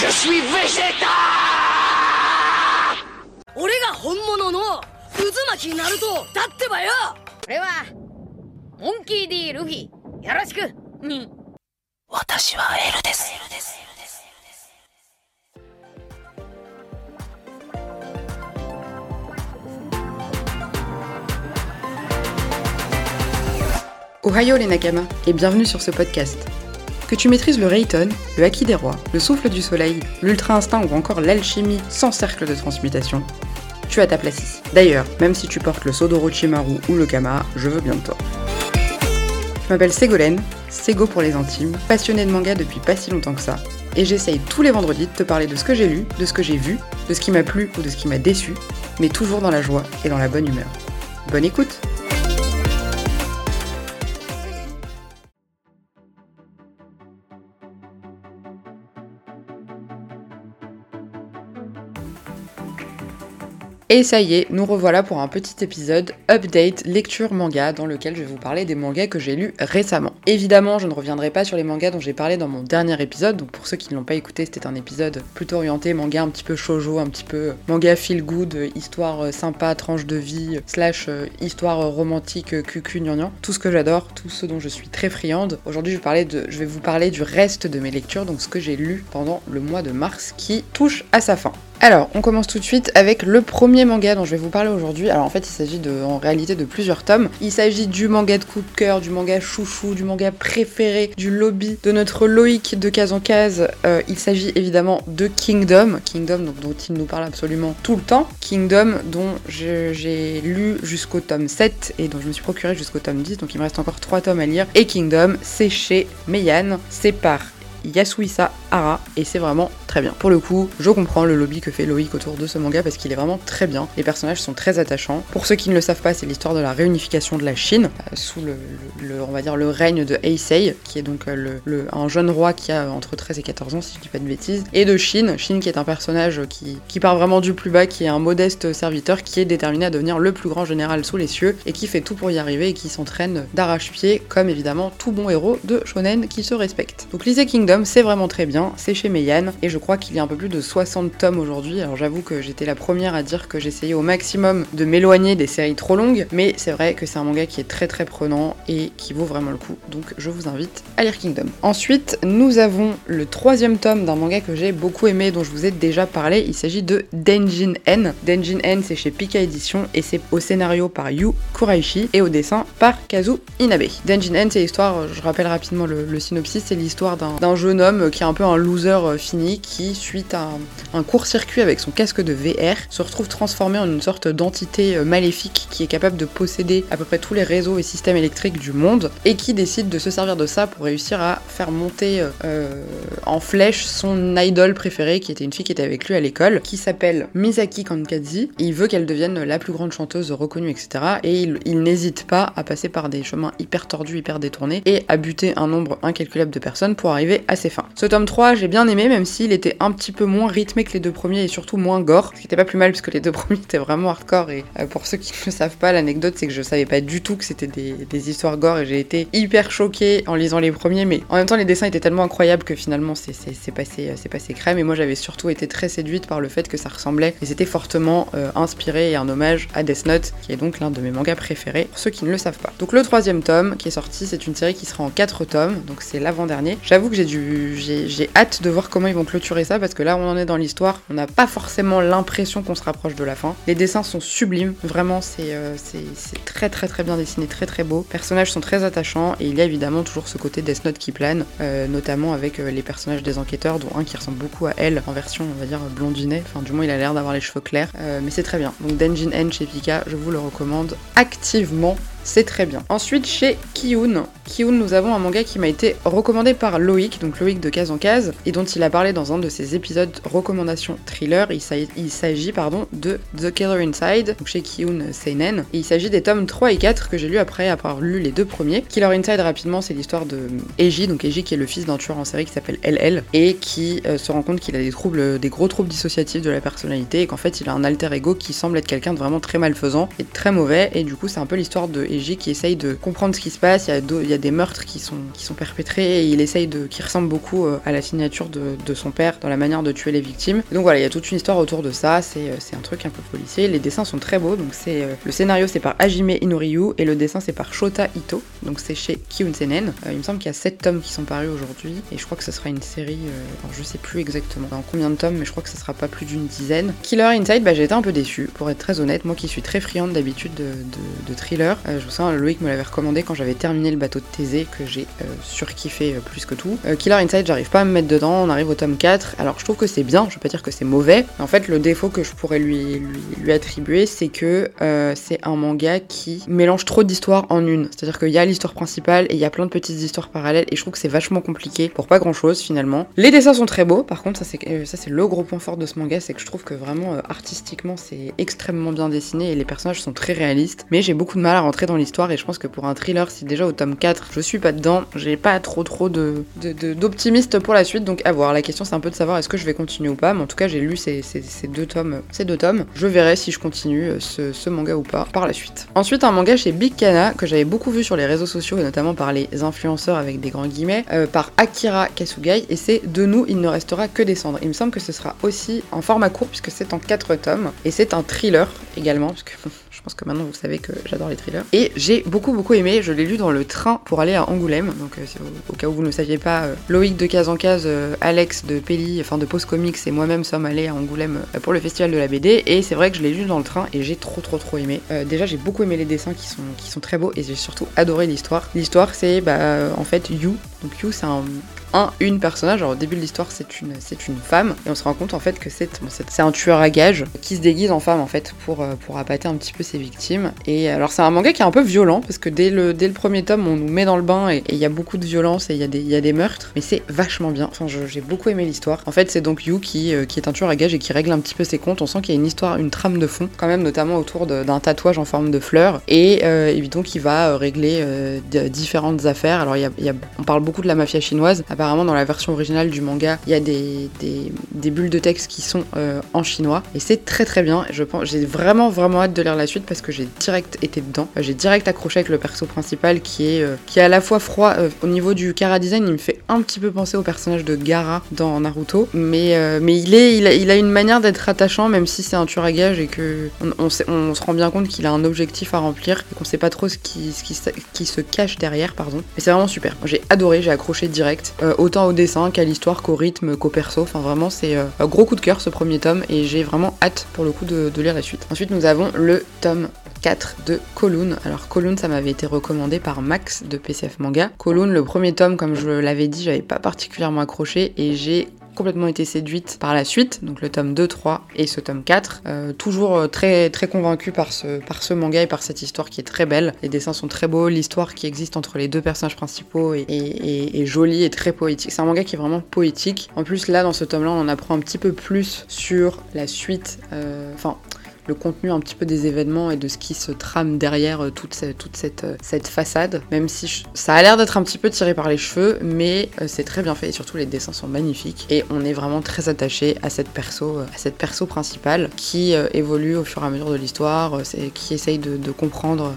Je suis végétal 俺が本物の渦巻きナルトだってばよこれはモンキー D ルフィよろしくに私はエルです。Ohio les Nakama et bienvenue sur ce podcast. Que tu maîtrises le Rayton, le Haki des Rois, le Souffle du Soleil, l'Ultra Instinct ou encore l'alchimie sans cercle de transmutation, tu as ta place ici. D'ailleurs, même si tu portes le Sodorochimaru ou le Kama, je veux bien de toi. Je m'appelle Ségolène, Sego pour les intimes, passionnée de manga depuis pas si longtemps que ça, et j'essaye tous les vendredis de te parler de ce que j'ai lu, de ce que j'ai vu, de ce qui m'a plu ou de ce qui m'a déçu, mais toujours dans la joie et dans la bonne humeur. Bonne écoute Et ça y est, nous revoilà pour un petit épisode update lecture manga dans lequel je vais vous parler des mangas que j'ai lus récemment. Évidemment, je ne reviendrai pas sur les mangas dont j'ai parlé dans mon dernier épisode, donc pour ceux qui ne l'ont pas écouté, c'était un épisode plutôt orienté manga un petit peu shoujo, un petit peu manga feel good, histoire sympa, tranche de vie, slash histoire romantique, cucu, gnangnan, tout ce que j'adore, tout ce dont je suis très friande. Aujourd'hui, je, je vais vous parler du reste de mes lectures, donc ce que j'ai lu pendant le mois de mars qui touche à sa fin. Alors, on commence tout de suite avec le premier manga dont je vais vous parler aujourd'hui. Alors en fait, il s'agit en réalité de plusieurs tomes. Il s'agit du manga de coup de cœur, du manga chouchou, du manga préféré, du lobby de notre Loïc de case en case. Euh, il s'agit évidemment de Kingdom, Kingdom dont il nous parle absolument tout le temps. Kingdom dont j'ai lu jusqu'au tome 7 et dont je me suis procuré jusqu'au tome 10, donc il me reste encore 3 tomes à lire. Et Kingdom, c'est chez Meian, c'est par Yasuisa Hara et c'est vraiment très bien. Pour le coup, je comprends le lobby que fait Loïc autour de ce manga parce qu'il est vraiment très bien. Les personnages sont très attachants. Pour ceux qui ne le savent pas, c'est l'histoire de la réunification de la Chine euh, sous le, on va dire le règne de Heisei, qui est donc euh, un jeune roi qui a entre 13 et 14 ans si je dis pas de bêtises, et de Shin, Shin qui est un personnage qui, part vraiment du plus bas, qui est un modeste serviteur qui est déterminé à devenir le plus grand général sous les cieux et qui fait tout pour y arriver et qui s'entraîne d'arrache-pied comme évidemment tout bon héros de shonen qui se respecte. Donc Lycée Kingdom, c'est vraiment très bien, c'est chez Meian et je crois qu'il y a un peu plus de 60 tomes aujourd'hui. Alors j'avoue que j'étais la première à dire que j'essayais au maximum de m'éloigner des séries trop longues, mais c'est vrai que c'est un manga qui est très très prenant et qui vaut vraiment le coup. Donc je vous invite à lire Kingdom. Ensuite, nous avons le troisième tome d'un manga que j'ai beaucoup aimé, dont je vous ai déjà parlé. Il s'agit de Denjin N. Denjin N, c'est chez Pika Edition et c'est au scénario par Yu Kuraishi et au dessin par Kazu Inabe. Denjin N, c'est l'histoire, je rappelle rapidement le, synopsis, c'est l'histoire d'un d'un jeune homme qui est un peu un loser euh, fini qui, suite à un, un court-circuit avec son casque de VR, se retrouve transformé en une sorte d'entité euh, maléfique qui est capable de posséder à peu près tous les réseaux et systèmes électriques du monde et qui décide de se servir de ça pour réussir à faire monter euh, en flèche son idole préférée qui était une fille qui était avec lui à l'école qui s'appelle Misaki Kankadzi. Il veut qu'elle devienne la plus grande chanteuse reconnue, etc. Et il, il n'hésite pas à passer par des chemins hyper tordus, hyper détournés et à buter un nombre incalculable de personnes pour arriver à ses fins. Ce tome 3, j'ai bien aimé, même s'il était un petit peu moins rythmé que les deux premiers et surtout moins gore, ce qui était pas plus mal puisque les deux premiers étaient vraiment hardcore. Et euh, pour ceux qui ne le savent pas, l'anecdote c'est que je savais pas du tout que c'était des, histoires gore et j'ai été hyper choquée en lisant les premiers, mais en même temps les dessins étaient tellement incroyables que finalement c'est passé, euh, passé crème. Et moi j'avais surtout été très séduite par le fait que ça ressemblait et c'était fortement euh, inspiré et un hommage à Death Note, qui est donc l'un de mes mangas préférés, pour ceux qui ne le savent pas. Donc le troisième tome qui est sorti, c'est une série qui sera en quatre tomes, donc c'est l'avant-dernier. J'avoue que j'ai dû, j'ai hâte de voir comment ils vont clôturer ça parce que là on en est dans l'histoire, on n'a pas forcément l'impression qu'on se rapproche de la fin. Les dessins sont sublimes, vraiment c'est euh, très très très bien dessiné, très très beau. Les personnages sont très attachants et il y a évidemment toujours ce côté Death Note qui plane, euh, notamment avec euh, les personnages des enquêteurs, dont un qui ressemble beaucoup à elle en version on va dire blondinet, enfin du moins il a l'air d'avoir les cheveux clairs, mais c'est très bien. Donc Denjin N chez Pika, je vous le recommande activement. C'est très bien. Ensuite, chez Kiyun, Kiyun, nous avons un manga qui m'a été recommandé par Loïc, donc Loïc de case en case, et dont il a parlé dans un de ses épisodes recommandations thriller. Il s'a- il s'agit pardon de The Killer Inside, donc chez Kiyun Seinen. Et il s'agit des tomes 3 et 4 que j'ai lu après avoir lu les deux premiers. Killer Inside, rapidement, c'est l'histoire de Eiji, donc Eiji qui est le fils d'un tueur en série qui s'appelle LL, et qui euh, se rend compte qu'il a des troubles, des gros troubles dissociatifs de la personnalité, et qu'en fait il a un alter ego qui semble être quelqu'un de vraiment très malfaisant et très mauvais, et du coup c'est un peu l'histoire de Eiji qui essaye de comprendre ce qui se passe. Il y a, des meurtres qui sont, qui sont perpétrés et il essaye de, qui ressemble beaucoup à la signature de, de, son père dans la manière de tuer les victimes. donc voilà, il y a toute une histoire autour de ça. C'est un truc un peu policier. Les dessins sont très beaux. Donc c'est le scénario c'est par Hajime Inoriyu et le dessin c'est par Shota Ito. Donc c'est chez Kyunsenen. il me semble qu'il y a 7 tomes qui sont parus aujourd'hui et je crois que ce sera une série. alors je sais plus exactement dans combien de tomes, mais je crois que ce sera pas plus d'une dizaine. Killer Inside, bah, j'ai été un peu déçue, pour être très honnête. Moi qui suis très friande d'habitude de, de, thriller, euh, vous sens, Loïc me l'avait recommandé quand j'avais terminé le bateau de Thésée, que j'ai euh, surkiffé euh, plus que tout. Killer Inside, j'arrive pas à me mettre dedans, on arrive au tome 4. Alors je trouve que c'est bien, je veux pas dire que c'est mauvais. En fait, le défaut que je pourrais lui, lui, lui attribuer, c'est que c'est un manga qui mélange trop d'histoires en une. C'est-à-dire qu'il y a l'histoire principale et il y a plein de petites histoires parallèles, et je trouve que c'est vachement compliqué pour pas grand chose finalement. Les dessins sont très beaux, par contre, ça c'est ça c'est le gros point fort de ce manga, c'est que je trouve que vraiment euh, artistiquement c'est extrêmement bien dessiné et les personnages sont très réalistes. Mais j'ai beaucoup de mal à rentrer dans l'histoire et je pense que pour un thriller, si déjà au tome 4 je suis pas dedans, j'ai pas trop trop de, d'optimiste pour la suite, donc à voir. La question c'est un peu de savoir est-ce que je vais continuer ou pas, mais en tout cas j'ai lu ces, deux tomes, ces deux tomes. Je verrai si je continue euh, ce, manga ou pas par la suite. Ensuite un manga chez Big Kana que j'avais beaucoup vu sur les réseaux sociaux et notamment par les influenceurs avec des grands guillemets, euh, par Akira Kasugai et c'est De nous il ne restera que des cendres. Il me semble que ce sera aussi en format court puisque c'est en 4 tomes et c'est un thriller également puisque je pense que maintenant vous savez que j'adore les thrillers. Et j'ai beaucoup beaucoup aimé, je l'ai lu dans le train pour aller à Angoulême, donc euh, au, cas où vous ne saviez pas, euh, Loïc de Case en Case, euh, Alex de Pelli, enfin de Post Comics et moi-même sommes allés à Angoulême pour le festival de la BD et c'est vrai que je l'ai lu dans le train et j'ai trop trop trop aimé. déjà j'ai beaucoup aimé les dessins qui sont, qui sont très beaux et j'ai surtout adoré l'histoire. L'histoire c'est bah, en fait You, donc You c'est un, un, une personnage. Alors au début de l'histoire, c'est une, c'est une femme, et on se rend compte en fait que c'est, c'est un tueur à gages qui se déguise en femme en fait pour, euh, pour un petit peu ses victimes. Et alors c'est un manga qui est un peu violent parce que dès le, dès le premier tome, on nous met dans le bain et il y a beaucoup de violence et il y, a des, y a des meurtres, mais c'est vachement bien. Enfin, j'ai beaucoup aimé l'histoire. En fait, c'est donc Yu qui, euh, qui est un tueur à gages et qui règle un petit peu ses comptes. On sent qu'il y a une histoire, une trame de fond, quand même, notamment autour d'un tatouage en forme de fleur. Et euh, évidemment, qui va régler différentes affaires. Alors, y a, y a, on parle beaucoup de la mafia chinoise. Apparemment, dans la version du manga, il y a des, des, bulles de texte qui sont euh, en chinois et c'est très très bien. Je pense, j'ai vraiment vraiment hâte de lire la suite parce que j'ai direct été dedans. Euh, j'ai direct accroché avec le perso principal qui est euh, qui est à la fois froid au niveau du cara design, il me fait un petit peu penser au personnage de Gara dans Naruto, mais mais il est il a, il a une manière d'être attachant même si c'est un tueur à gage et que on, se rend bien compte qu'il a un objectif à remplir et qu'on sait pas trop ce qui, ce qui, qui se cache derrière, pardon. Mais c'est vraiment super. J'ai adoré, j'ai accroché direct. Autant au dessin qu'à l'histoire, qu'au rythme, qu'au perso. Enfin, vraiment, c'est euh, un gros coup de cœur ce premier tome et j'ai vraiment hâte pour le coup de, lire la suite. Ensuite, nous avons le tome 4 de Kowloon. Alors Kowloon ça m'avait été recommandé par Max de PCF Manga. Kowloon, le premier tome comme je l'avais dit, j'avais pas particulièrement accroché et j'ai complètement été séduite par la suite, donc le tome 2, 3 et ce tome 4. Euh, toujours euh, très très convaincue par ce, par ce manga et par cette histoire qui est très belle. Les dessins sont très beaux, l'histoire qui existe entre les deux personnages principaux est, est, jolie et très poétique. C'est un manga qui est vraiment poétique. En plus là dans ce tome là on en apprend un petit peu plus sur la suite, euh, enfin le contenu un petit peu des événements et de ce qui se trame derrière euh, toute, cette, toute cette, euh, cette façade, même si ça a l'air d'être un petit peu tiré par les cheveux, mais euh, c'est très bien fait. Et surtout les dessins sont magnifiques. Et on est vraiment très attaché à cette perso, à cette perso principale qui évolue au fur et à mesure de l'histoire, qui essaye de, comprendre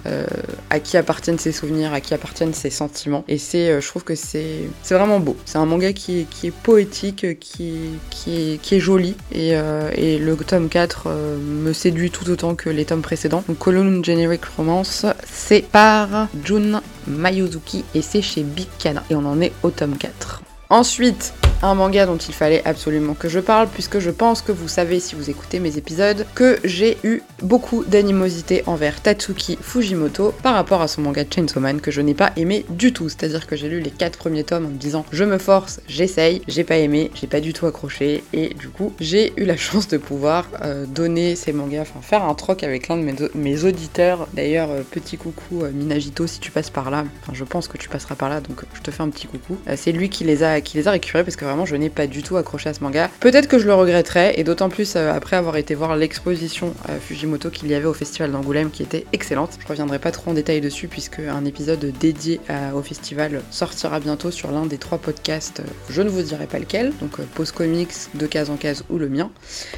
à qui appartiennent ses souvenirs, à qui appartiennent ses sentiments. Et c'est, je trouve que c'est, vraiment beau. C'est un manga qui est, qui est poétique, qui, qui, est, qui est joli. Et, et le tome 4 me séduit tout autant que les tomes précédents. Donc Column Generic Romance, c'est par Jun Mayuzuki et c'est chez Big Kana. Et on en est au tome 4. Ensuite, un manga dont il fallait absolument que je parle, puisque je pense que vous savez, si vous écoutez mes épisodes, que j'ai eu beaucoup d'animosité envers Tatsuki Fujimoto par rapport à son manga Chainsaw Man que je n'ai pas aimé du tout. C'est-à-dire que j'ai lu les 4 premiers tomes en me disant je me force, j'essaye, j'ai pas aimé, j'ai pas du tout accroché, et du coup j'ai eu la chance de pouvoir euh, donner ces mangas, enfin faire un troc avec l'un de mes, auditeurs. D'ailleurs, euh, petit coucou euh, Minagito si tu passes par là, enfin je pense que tu passeras par là, donc je te fais un petit coucou. c'est lui qui les a, qui les a récupérés parce que vraiment je n'ai pas du tout accroché à ce manga. Peut-être que je le regretterai, et d'autant plus euh, après avoir été voir l'exposition euh, Fujimoto qu'il y avait au festival d'Angoulême qui était excellente. Je reviendrai pas trop en détail dessus puisque un épisode dédié à- au festival sortira bientôt sur l'un des trois podcasts, euh, je ne vous dirai pas lequel, donc euh, Pause Comics, de case en case ou le mien.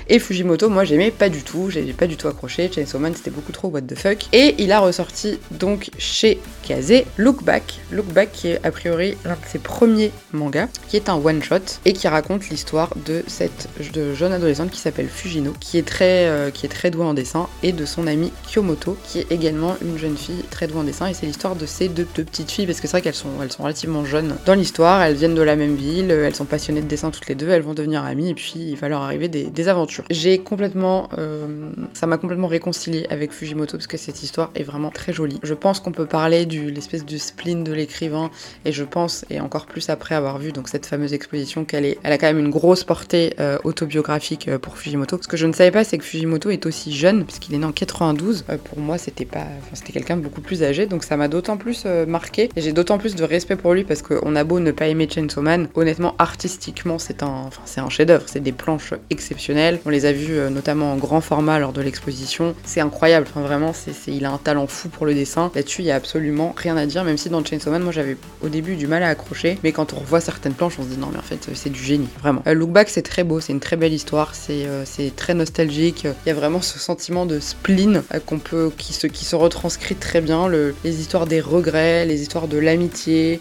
Et Fujimoto, moi j'aimais pas du tout, j'ai pas du tout accroché, Chainsaw Man c'était beaucoup trop what the fuck. Et il a ressorti donc chez Kazé Look Back, Look Back qui est a priori l'un de ses premiers mangas, qui est un one shot et qui raconte l'histoire de cette de jeune adolescente qui s'appelle Fujino, qui est très euh, qui est très douée en dessin, et de son amie Kyomoto, qui est également une jeune fille très douée en dessin. Et c'est l'histoire de ces deux, petites filles parce que c'est vrai qu'elles sont elles sont relativement jeunes dans l'histoire, elles viennent de la même ville, elles sont passionnées de dessin toutes les deux, elles vont devenir amies et puis il va leur arriver des, aventures. J'ai complètement euh, ça m'a complètement réconcilié avec Fujimoto parce que cette histoire est vraiment très jolie. Je pense qu'on peut parler du l'espèce du spleen de l'écrivain et je pense et encore plus après avoir vu donc cette fameuse exposition qu'elle elle a quand même une grosse portée euh, autobiographique euh, pour Fujimoto. Ce que je ne savais pas c'est que Fujimoto est aussi jeune puisqu'il est né en 92. Euh, pour moi c'était pas c'était quelqu'un de beaucoup plus âgé donc ça m'a d'autant plus marqué et j'ai d'autant plus de respect pour lui parce qu'on a beau ne pas aimer Chainsaw Man, honnêtement artistiquement c'est un c'est un chef-d'œuvre, c'est des planches exceptionnelles. On les a vues notamment en grand format lors de l'exposition. C'est incroyable, vraiment il a un talent fou pour le dessin. Là-dessus il y a absolument rien à dire même si dans Chainsaw Man moi j'avais au début du mal à accrocher mais quand on revoit certaines planches on se dit non mais en fait c'est du génie vraiment. Euh, Look Back c'est très beau, c'est une très belle histoire, c'est euh, très nostalgique. Il y a vraiment ce sentiment de spleen euh, qui se retranscrit très bien le- les histoires des regrets, les histoires de l'amitié,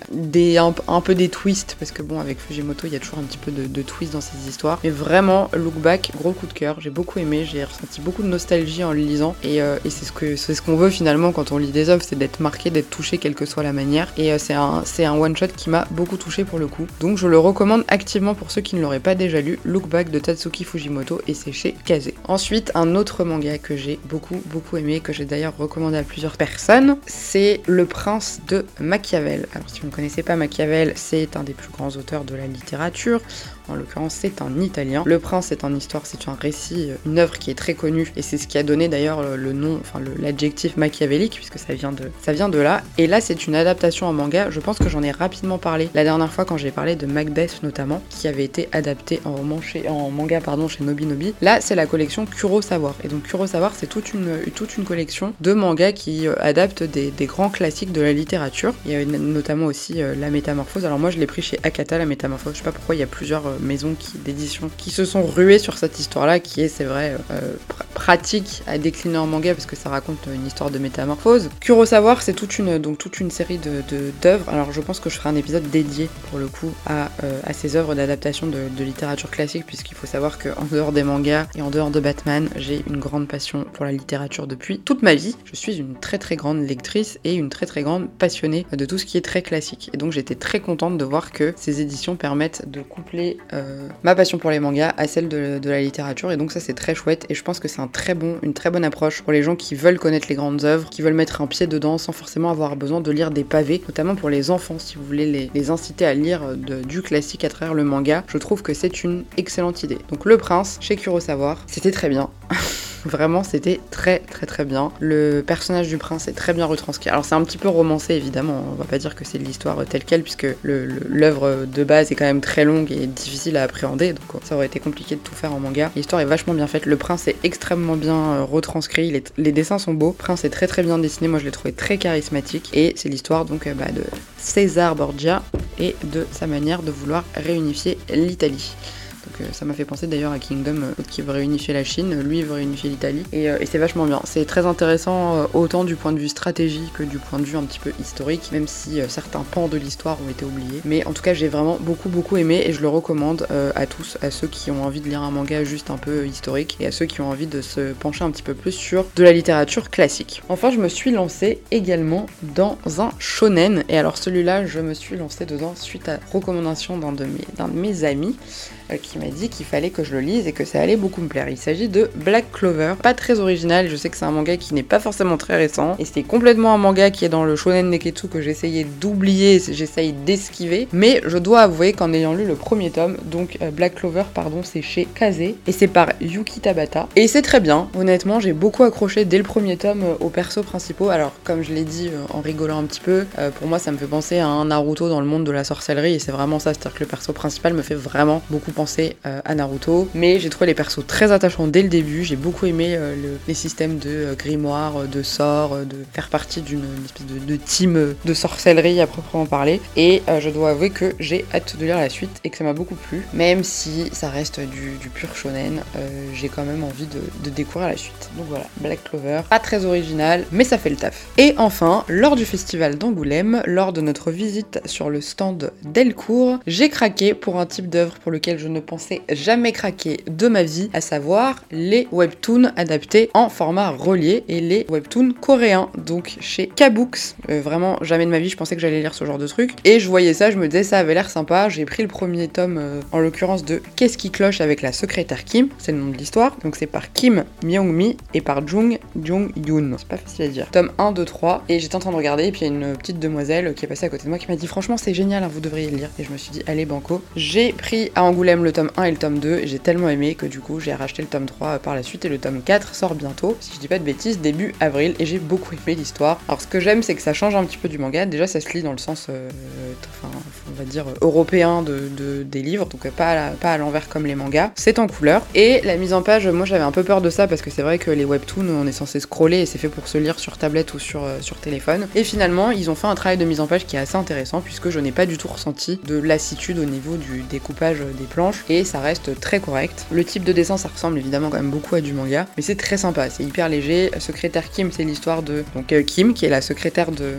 un, peu des twists parce que bon avec Fujimoto il y a toujours un petit peu de, twist dans ces histoires. Mais vraiment Look Back gros coup de cœur, j'ai beaucoup aimé, j'ai ressenti beaucoup de nostalgie en le lisant et, euh, c'est ce qu'on veut finalement quand on lit des œuvres, c'est d'être marqué, d'être touché quelle que soit la manière. Et euh, c'est un c'est un one shot qui m'a beaucoup touché pour le coup. Donc je le recommande activement pour ceux qui ne l'auraient pas déjà lu, Look Back de Tatsuki Fujimoto et c'est chez Kaze. Ensuite un autre manga que j'ai beaucoup beaucoup aimé, que j'ai d'ailleurs recommandé à plusieurs personnes, c'est Le Prince de Machiavel. Alors si vous ne connaissez pas Machiavel, c'est un des plus grands auteurs de la littérature. En l'occurrence, c'est un italien. Le Prince est en histoire, c'est un récit, euh, une œuvre qui est très connue, et c'est ce qui a donné d'ailleurs le, le nom, enfin l'adjectif machiavélique, puisque ça vient de, ça vient de là. Et là, c'est une adaptation en manga. Je pense que j'en ai rapidement parlé la dernière fois quand j'ai parlé de Macbeth notamment, qui avait été adapté en roman chez, en manga pardon chez Nobinobi. Là, c'est la collection Kurosawa. Et donc Kurosawa, c'est toute une, toute une collection de mangas qui euh, adaptent des, grands classiques de la littérature. Il y a notamment aussi euh, La Métamorphose. Alors moi, je l'ai pris chez Akata, La Métamorphose. Je sais pas pourquoi il y a plusieurs euh, maisons qui- d'édition qui se sont ruées sur cette histoire-là, qui est, c'est vrai, euh, pr- pratique à décliner en manga parce que ça raconte une histoire de métamorphose. Kurosawa, c'est toute une, donc toute une série de de- d'œuvres. Alors je pense que je ferai un épisode dédié pour le coup à, euh, à ces œuvres d'adaptation de, de littérature classique, puisqu'il faut savoir qu'en dehors des mangas et en dehors de Batman, j'ai une grande passion pour la littérature depuis toute ma vie. Je suis une très très grande lectrice et une très très grande passionnée de tout ce qui est très classique. Et donc j'étais très contente de voir que ces éditions permettent de coupler euh, ma passion pour les mangas à celle de, la littérature. Et donc ça c'est très chouette et je pense que c'est un très bon, une très bonne approche pour les gens qui veulent connaître les grandes œuvres, qui veulent mettre un pied dedans sans forcément avoir besoin de lire des pavés, notamment pour les enfants si vous voulez les, inciter à lire de- du classique à travers le manga. Je trouve que c'est une excellente idée. Donc Le Prince chez Kurosawa, c'était très bien. Vraiment, c'était très très très bien. Le personnage du prince est très bien retranscrit. Alors c'est un petit peu romancé évidemment, on va pas dire que c'est de l'histoire euh, telle quelle puisque l'œuvre de base est quand même très longue et difficile à appréhender, donc ça aurait été compliqué de tout faire en manga. L'histoire est vachement bien faite, le prince est extrêmement bien euh, retranscrit, les dessins sont beaux, le prince est très très bien dessiné, moi je l'ai trouvé très charismatique et c'est l'histoire donc euh, bah, de César Borgia et de sa manière de vouloir réunifier l'Italie. Donc euh, ça m'a fait penser d'ailleurs à Kingdom euh, qui veut réunifier la Chine, lui il veut réunifier l'Italie et, euh, et c'est vachement bien. C'est très intéressant euh, autant du point de vue stratégie que du point de vue un petit peu historique, même si euh, certains pans de l'histoire ont été oubliés. Mais en tout cas j'ai vraiment beaucoup beaucoup aimé et je le recommande euh, à tous, à ceux qui ont envie de lire un manga juste un peu historique et à ceux qui ont envie de se pencher un petit peu plus sur de la littérature classique. Enfin je me suis lancée également dans un shonen et alors celui-là je me suis lancée dedans suite à recommandation d'un de mes, d'un de mes amis euh, qui qui m'a dit qu'il fallait que je le lise et que ça allait beaucoup me plaire. Il s'agit de Black Clover, pas très original, je sais que c'est un manga qui n'est pas forcément très récent, et c'est complètement un manga qui est dans le shonen neketsu que j'essayais d'oublier, j'essaye d'esquiver, mais je dois avouer qu'en ayant lu le premier tome, donc euh, Black Clover, pardon, c'est chez Kaze, et c'est par Yuki Tabata, et c'est très bien, honnêtement, j'ai beaucoup accroché dès le premier tome euh, aux persos principaux, alors comme je l'ai dit euh, en rigolant un petit peu, pour moi ça me fait penser à un Naruto dans le monde de la sorcellerie, et c'est vraiment ça, c'est-à-dire que le perso principal me fait vraiment beaucoup penser à Naruto, mais j'ai trouvé les persos très attachants dès le début, j'ai beaucoup aimé les systèmes de grimoire, de sorts, de faire partie d'une espèce de, team de sorcellerie à proprement parler, et je dois avouer que j'ai hâte de lire la suite et que ça m'a beaucoup plu, même si ça reste du, pur shonen, j'ai quand même envie de, de découvrir la suite. Donc voilà, Black Clover, pas très original, mais ça fait le taf. Et enfin, lors du festival d'Angoulême, lors de notre visite sur le stand Delcourt, j'ai craqué pour un type d'œuvre pour lequel je ne jamais craquer de ma vie, à savoir les webtoons adaptés en format relié et les webtoons coréens, donc chez Kabooks. Euh, vraiment, jamais de ma vie je pensais que j'allais lire ce genre de truc. Et je voyais ça, je me disais ça avait l'air sympa. J'ai pris le premier tome, euh, en l'occurrence de Qu'est-ce qui cloche avec la secrétaire Kim, c'est le nom de l'histoire. Donc c'est par Kim Myung-mi et par Jung Jung-yoon. C'est pas facile à dire. Tome 1, 2, 3. Et j'étais en train de regarder, et puis il y a une petite demoiselle qui est passée à côté de moi qui m'a dit Franchement, c'est génial, hein, vous devriez le lire. Et je me suis dit Allez, banco. J'ai pris à Angoulême le tome 1 et le tome 2, et j'ai tellement aimé que du coup, j'ai racheté le tome 3 par la suite, et le tome 4 sort bientôt, si je dis pas de bêtises, début avril, et j'ai beaucoup aimé l'histoire. Alors, ce que j'aime, c'est que ça change un petit peu du manga. Déjà, ça se lit dans le sens, euh, enfin, on va dire, européen de, des livres, donc pas à, pas à l'envers comme les mangas. C'est en couleur. Et la mise en page, moi j'avais un peu peur de ça parce que c'est vrai que les webtoons, on est censé scroller et c'est fait pour se lire sur tablette ou sur, euh, sur téléphone. Et finalement, ils ont fait un travail de mise en page qui est assez intéressant puisque je n'ai pas du tout ressenti de lassitude au niveau du découpage des planches et ça reste très correct. Le type de dessin, ça ressemble évidemment quand même beaucoup à du manga, mais c'est très sympa, c'est hyper léger. Secrétaire Kim, c'est l'histoire de donc euh, Kim qui est la secrétaire de,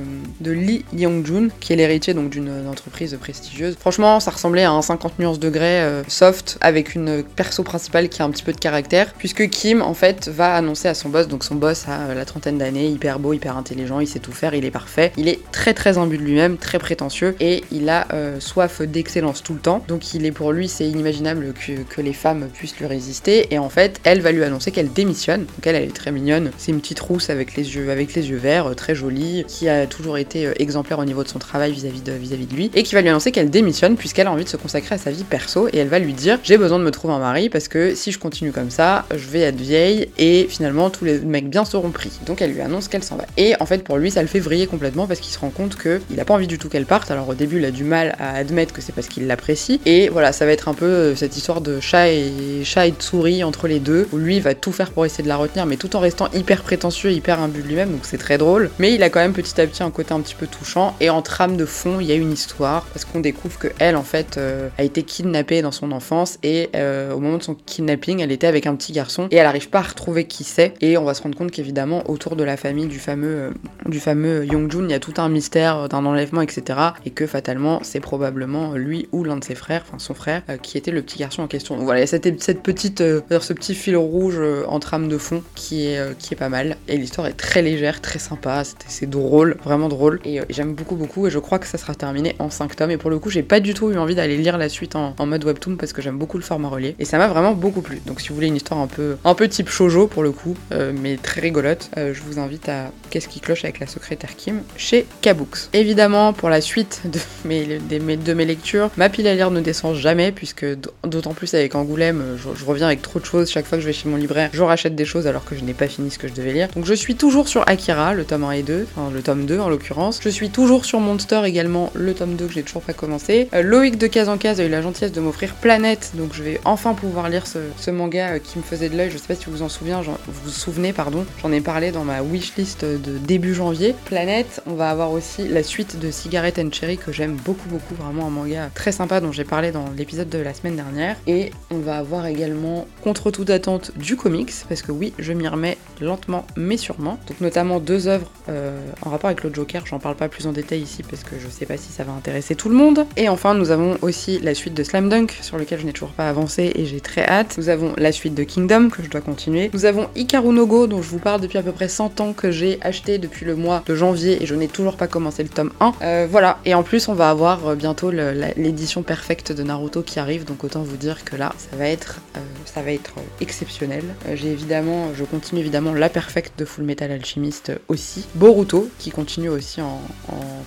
Lee Young-jun, qui est l'héritier donc d'une entreprise prestigieuse. Franchement, ça ressemblait à un 50 nuances degrés euh, soft avec une perso principale qui a un petit peu de caractère, puisque Kim en fait va annoncer à son boss, donc son boss a la trentaine d'années, hyper beau, hyper intelligent, il sait tout faire, il est parfait, il est très très imbu de lui-même, très prétentieux et il a euh, soif d'excellence tout le temps. Donc il est pour lui c'est inimaginable que, les femmes puissent lui résister et en fait elle va lui annoncer qu'elle démissionne. Donc elle elle est très mignonne, c'est une petite rousse avec les yeux avec les yeux verts, euh, très jolie, qui a toujours été exemplaire au niveau de son travail vis-à-vis de, vis -vis de lui et qui va lui annoncer qu'elle démissionne puisqu'elle a envie de se consacrer à sa vie perso et elle va lui dire j'ai besoin de me trouver un mari parce que si je continue comme ça, je vais être vieille et finalement tous les mecs bien seront pris. Donc elle lui annonce qu'elle s'en va. Et en fait pour lui ça le fait vriller complètement parce qu'il se rend compte que il a pas envie du tout qu'elle parte. Alors au début il a du mal à admettre que c'est parce qu'il l'apprécie et voilà ça va être un peu euh, cette histoire de chat et chat et de souris entre les deux où lui va tout faire pour essayer de la retenir mais tout en restant hyper prétentieux, hyper imbu de lui-même donc c'est très drôle. Mais il a quand même petit à petit un côté un petit peu touchant et en trame de fond il y a une histoire parce qu'on découvre que elle en fait euh, a été kidnappée dans son enfance et euh, au moment de son kidnapping elle était avec un petit garçon et elle arrive pas à retrouver qui c'est et on va se rendre compte qu'évidemment autour de la famille du fameux euh, du fameux Young-jun il y a tout un mystère d'un enlèvement etc et que fatalement c'est probablement lui ou l'un de ses frères enfin son frère qui était le petit garçon en question. Donc voilà il y a cette, petite ce petit fil rouge en trame de fond qui est qui est pas mal. Et l'histoire est très légère très sympa. C'est drôle vraiment drôle. Et j'aime beaucoup beaucoup. Et je crois que ça sera terminé en 5 tomes. Et pour le coup j'ai pas du tout eu envie d'aller lire la suite en, mode webtoon parce que j'aime beaucoup le format relié. Et ça m'a vraiment beaucoup plu. Donc si vous voulez une histoire un peu un peu type shojo pour le coup, euh, mais très rigolote, euh, je vous invite à Qu'est-ce qui cloche avec la secrétaire Kim chez Kabooks. Évidemment pour la suite de mes, de mes lectures, ma pile à lire ne descend jamais puisque d'autant plus avec Angoulême, je, reviens avec trop de choses chaque fois que je vais chez mon libraire, je rachète des choses alors que je n'ai pas fini ce que je devais lire. Donc je suis toujours sur Akira, le tome 1 et 2, enfin le tome 2 en l'occurrence. Je suis toujours sur Monster également, le tome 2 que j'ai toujours pas commencé. Euh, Loïc de Case en Case a eu la gentillesse de m'offrir Planète, donc je vais enfin pouvoir lire ce, manga euh, qui me faisait de l'œil. Je sais pas si vous vous en souvenez, vous vous souvenez, pardon. J'en ai parlé dans ma wishlist de début janvier. Planète, on va avoir aussi la suite de Cigarette and Cherry que j'aime beaucoup, beaucoup. Vraiment un manga très sympa dont j'ai parlé dans l'épisode de la semaine dernière. Et on va avoir également Contre toute attente du comics, parce que oui, je m'y remets lentement mais sûrement. Donc notamment deux œuvres euh, en rapport avec le Joker. J'en parle pas plus en détail ici parce que je sais pas si ça va intéresser tout le monde. Et enfin, nous avons aussi la suite de Slam Dunk sur lequel je n'ai toujours pas avancé et j'ai très hâte. Nous avons la suite de Kingdom que je dois continuer. Nous avons Ikaru no Go dont je vous parle depuis à peu près 100 ans que j'ai acheté depuis le mois de janvier et je n'ai toujours pas commencé le tome 1. Euh, voilà, et en plus on va avoir euh, bientôt l'édition perfecte de Naruto qui arrive, donc autant vous dire que là, ça va être, euh, ça va être exceptionnel. Euh, j'ai évidemment, je continue évidemment La Perfecte de Full Metal Alchemist aussi. Boruto, qui continue aussi en,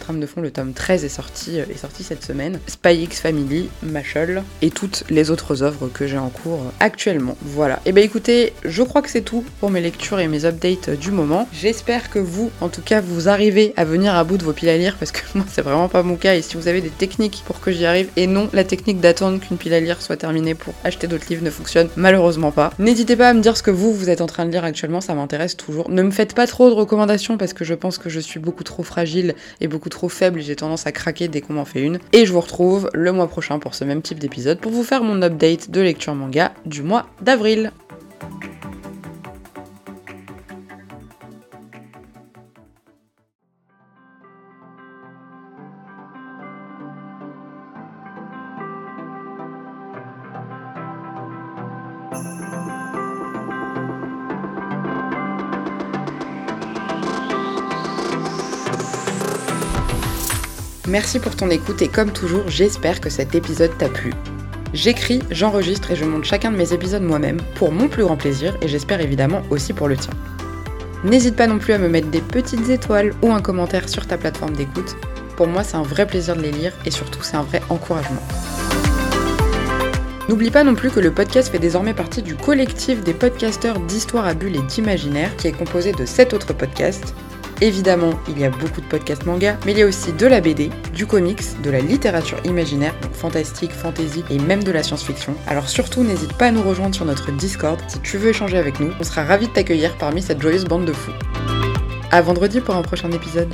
trame de fond, le tome 13 est sorti, est sorti cette semaine. Spy X Family, Mashal, et toutes les autres œuvres que j'ai en cours actuellement. Voilà. Et ben écoutez, je crois que c'est tout pour mes lectures et mes updates du moment. J'espère que vous, en tout cas, vous arrivez à venir à bout de vos piles à lire parce que moi, c'est vraiment pas mon cas. Et si vous avez des techniques pour que j'y arrive, et non, la technique d'attendre qu'une pile à lire soit terminée pour acheter d'autres livres ne fonctionne malheureusement pas. N'hésitez pas à me dire ce que vous, vous êtes en train de lire actuellement, ça m'intéresse toujours. Ne me faites pas trop de recommandations parce que je pense que je suis beaucoup trop fragile et beaucoup trop faible et j'ai tendance à craquer dès qu'on m'en fait une. Et je vous retrouve le mois prochain pour ce même type d'épisode pour vous faire mon update de lecture manga du mois d'avril. Merci pour ton écoute et comme toujours, j'espère que cet épisode t'a plu. J'écris, j'enregistre et je monte chacun de mes épisodes moi-même pour mon plus grand plaisir et j'espère évidemment aussi pour le tien. N'hésite pas non plus à me mettre des petites étoiles ou un commentaire sur ta plateforme d'écoute. Pour moi, c'est un vrai plaisir de les lire et surtout, c'est un vrai encouragement. N'oublie pas non plus que le podcast fait désormais partie du collectif des podcasteurs d'histoire à bulles et d'imaginaire qui est composé de 7 autres podcasts Évidemment, il y a beaucoup de podcasts manga, mais il y a aussi de la BD, du comics, de la littérature imaginaire, donc fantastique, fantasy et même de la science-fiction. Alors surtout, n'hésite pas à nous rejoindre sur notre Discord si tu veux échanger avec nous. On sera ravis de t'accueillir parmi cette joyeuse bande de fous. À vendredi pour un prochain épisode.